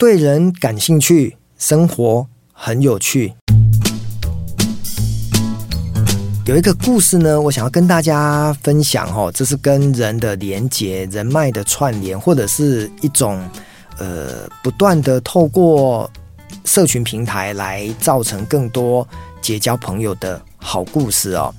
对人感兴趣，生活很有趣。有一个故事呢，我想要跟大家分享哦，这是跟人的连接、人脉的串联，或者是一种呃不断的透过社群平台来造成更多结交朋友的好故事哦。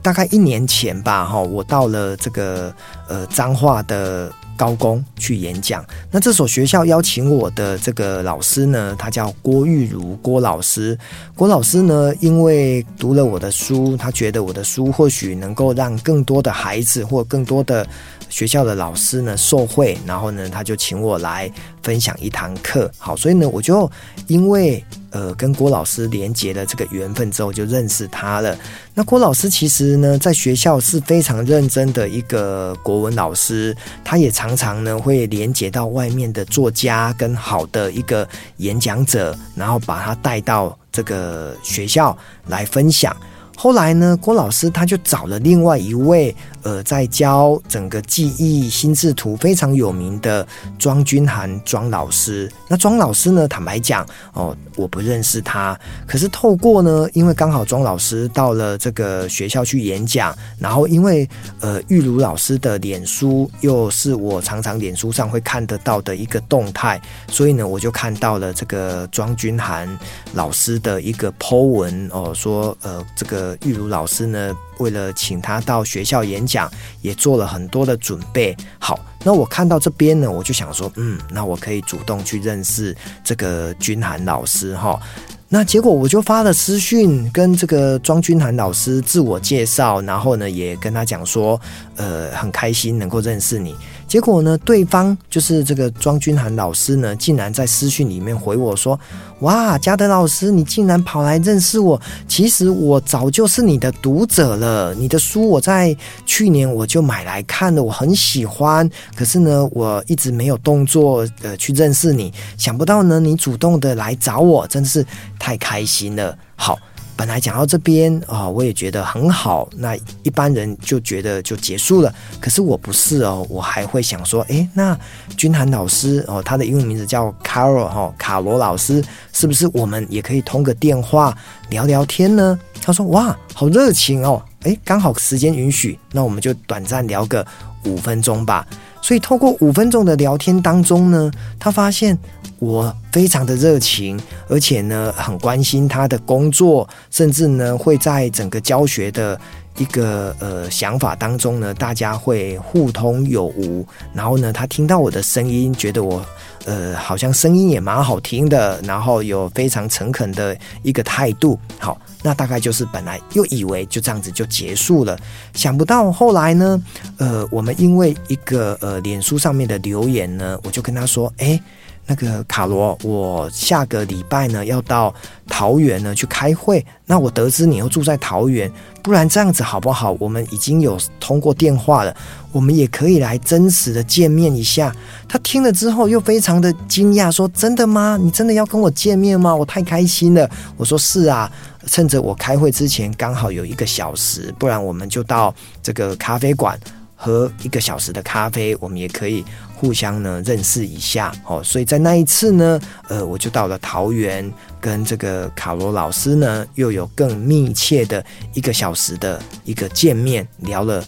大概一年前吧，哈，我到了这个呃彰化的高工去演讲。那这所学校邀请我的这个老师呢，他叫郭玉如郭老师。郭老师呢，因为读了我的书，他觉得我的书或许能够让更多的孩子或更多的学校的老师呢受惠，然后呢，他就请我来分享一堂课。好，所以呢，我就因为。呃，跟郭老师连接了这个缘分之后，就认识他了。那郭老师其实呢，在学校是非常认真的一个国文老师，他也常常呢会连接到外面的作家跟好的一个演讲者，然后把他带到这个学校来分享。后来呢，郭老师他就找了另外一位，呃，在教整个记忆心智图非常有名的庄君涵庄老师。那庄老师呢，坦白讲，哦，我不认识他。可是透过呢，因为刚好庄老师到了这个学校去演讲，然后因为呃玉如老师的脸书又是我常常脸书上会看得到的一个动态，所以呢，我就看到了这个庄君涵老师的一个 po 文哦，说呃这个。玉如老师呢，为了请他到学校演讲，也做了很多的准备。好，那我看到这边呢，我就想说，嗯，那我可以主动去认识这个君涵老师哈。那结果我就发了私讯跟这个庄君涵老师自我介绍，然后呢，也跟他讲说，呃，很开心能够认识你。结果呢，对方就是这个庄君涵老师呢，竟然在私讯里面回我说：“哇，嘉德老师，你竟然跑来认识我！其实我早就是你的读者了，你的书我在去年我就买来看了，我很喜欢。可是呢，我一直没有动作呃去认识你，想不到呢，你主动的来找我，真是太开心了。好。”本来讲到这边啊，我也觉得很好。那一般人就觉得就结束了，可是我不是哦，我还会想说，诶，那君涵老师哦，他的英文名字叫 Carol 哈，卡罗老师，是不是我们也可以通个电话聊聊天呢？他说，哇，好热情哦，诶，刚好时间允许，那我们就短暂聊个五分钟吧。所以透过五分钟的聊天当中呢，他发现。我非常的热情，而且呢，很关心他的工作，甚至呢，会在整个教学的一个呃想法当中呢，大家会互通有无。然后呢，他听到我的声音，觉得我呃好像声音也蛮好听的，然后有非常诚恳的一个态度。好，那大概就是本来又以为就这样子就结束了，想不到后来呢，呃，我们因为一个呃脸书上面的留言呢，我就跟他说，哎。那个卡罗，我下个礼拜呢要到桃园呢去开会。那我得知你又住在桃园，不然这样子好不好？我们已经有通过电话了，我们也可以来真实的见面一下。他听了之后又非常的惊讶，说：“真的吗？你真的要跟我见面吗？我太开心了。”我说：“是啊，趁着我开会之前刚好有一个小时，不然我们就到这个咖啡馆。”喝一个小时的咖啡，我们也可以互相呢认识一下哦。所以在那一次呢，呃，我就到了桃园，跟这个卡罗老师呢又有更密切的一个小时的一个见面，聊了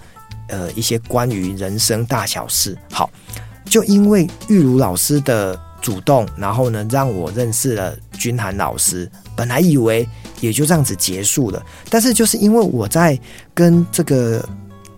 呃一些关于人生大小事。好，就因为玉如老师的主动，然后呢让我认识了君涵老师。本来以为也就这样子结束了，但是就是因为我在跟这个。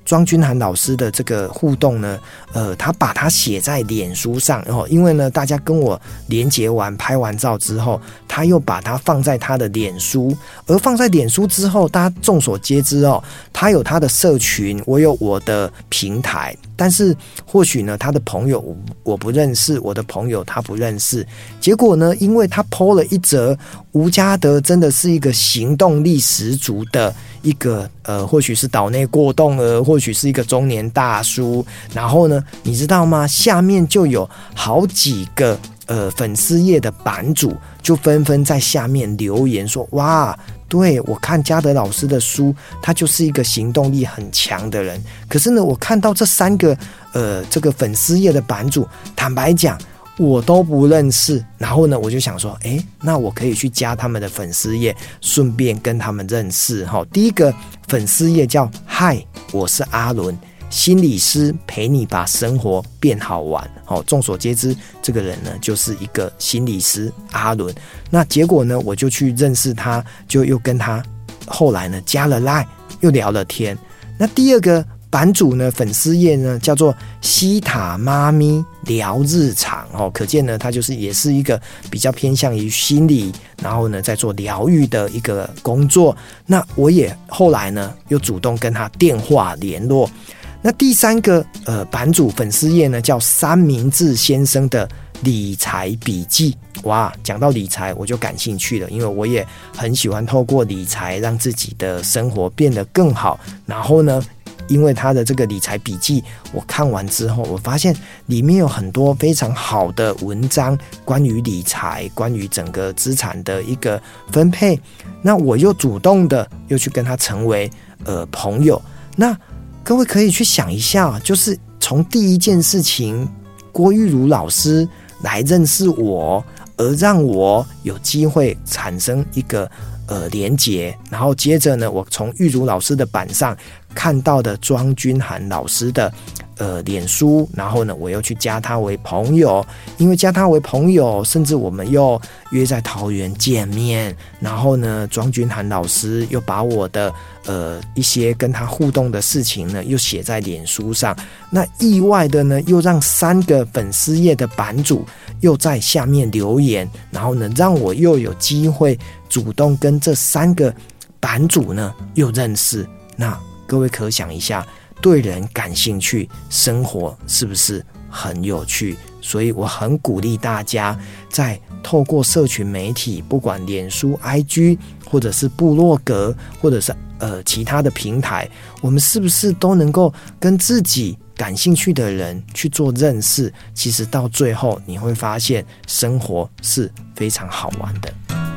庄君涵老师的这个互动呢，呃，他把它写在脸书上，然后因为呢，大家跟我连结完、拍完照之后，他又把它放在他的脸书，而放在脸书之后，大家众所皆知哦，他有他的社群，我有我的平台，但是或许呢，他的朋友我不认识，我的朋友他不认识，结果呢，因为他 po 了一则吴家德真的是一个行动力十足的。一个呃，或许是岛内过动儿，或许是一个中年大叔。然后呢，你知道吗？下面就有好几个呃粉丝页的版主，就纷纷在下面留言说：“哇，对，我看嘉德老师的书，他就是一个行动力很强的人。”可是呢，我看到这三个呃这个粉丝页的版主，坦白讲，我都不认识。然后呢，我就想说，诶，那我可以去加他们的粉丝页，顺便跟他们认识。哈，第一个粉丝页叫“嗨，我是阿伦心理师，陪你把生活变好玩”。好，众所皆知，这个人呢就是一个心理师阿伦。那结果呢，我就去认识他，就又跟他后来呢加了 Line，又聊了天。那第二个。版主呢，粉丝页呢叫做西塔妈咪聊日常哦，可见呢，他就是也是一个比较偏向于心理，然后呢在做疗愈的一个工作。那我也后来呢又主动跟他电话联络。那第三个呃版主粉丝页呢叫三明治先生的理财笔记。哇，讲到理财我就感兴趣了，因为我也很喜欢透过理财让自己的生活变得更好。然后呢。因为他的这个理财笔记，我看完之后，我发现里面有很多非常好的文章，关于理财，关于整个资产的一个分配。那我又主动的又去跟他成为呃朋友。那各位可以去想一下，就是从第一件事情，郭玉如老师来认识我，而让我有机会产生一个呃连接，然后接着呢，我从玉如老师的板上。看到的庄君涵老师的呃脸书，然后呢，我又去加他为朋友，因为加他为朋友，甚至我们又约在桃园见面，然后呢，庄君涵老师又把我的呃一些跟他互动的事情呢，又写在脸书上，那意外的呢，又让三个粉丝页的版主又在下面留言，然后呢，让我又有机会主动跟这三个版主呢又认识那。各位可想一下，对人感兴趣，生活是不是很有趣？所以我很鼓励大家，在透过社群媒体，不管脸书、IG，或者是部落格，或者是呃其他的平台，我们是不是都能够跟自己感兴趣的人去做认识？其实到最后，你会发现生活是非常好玩的。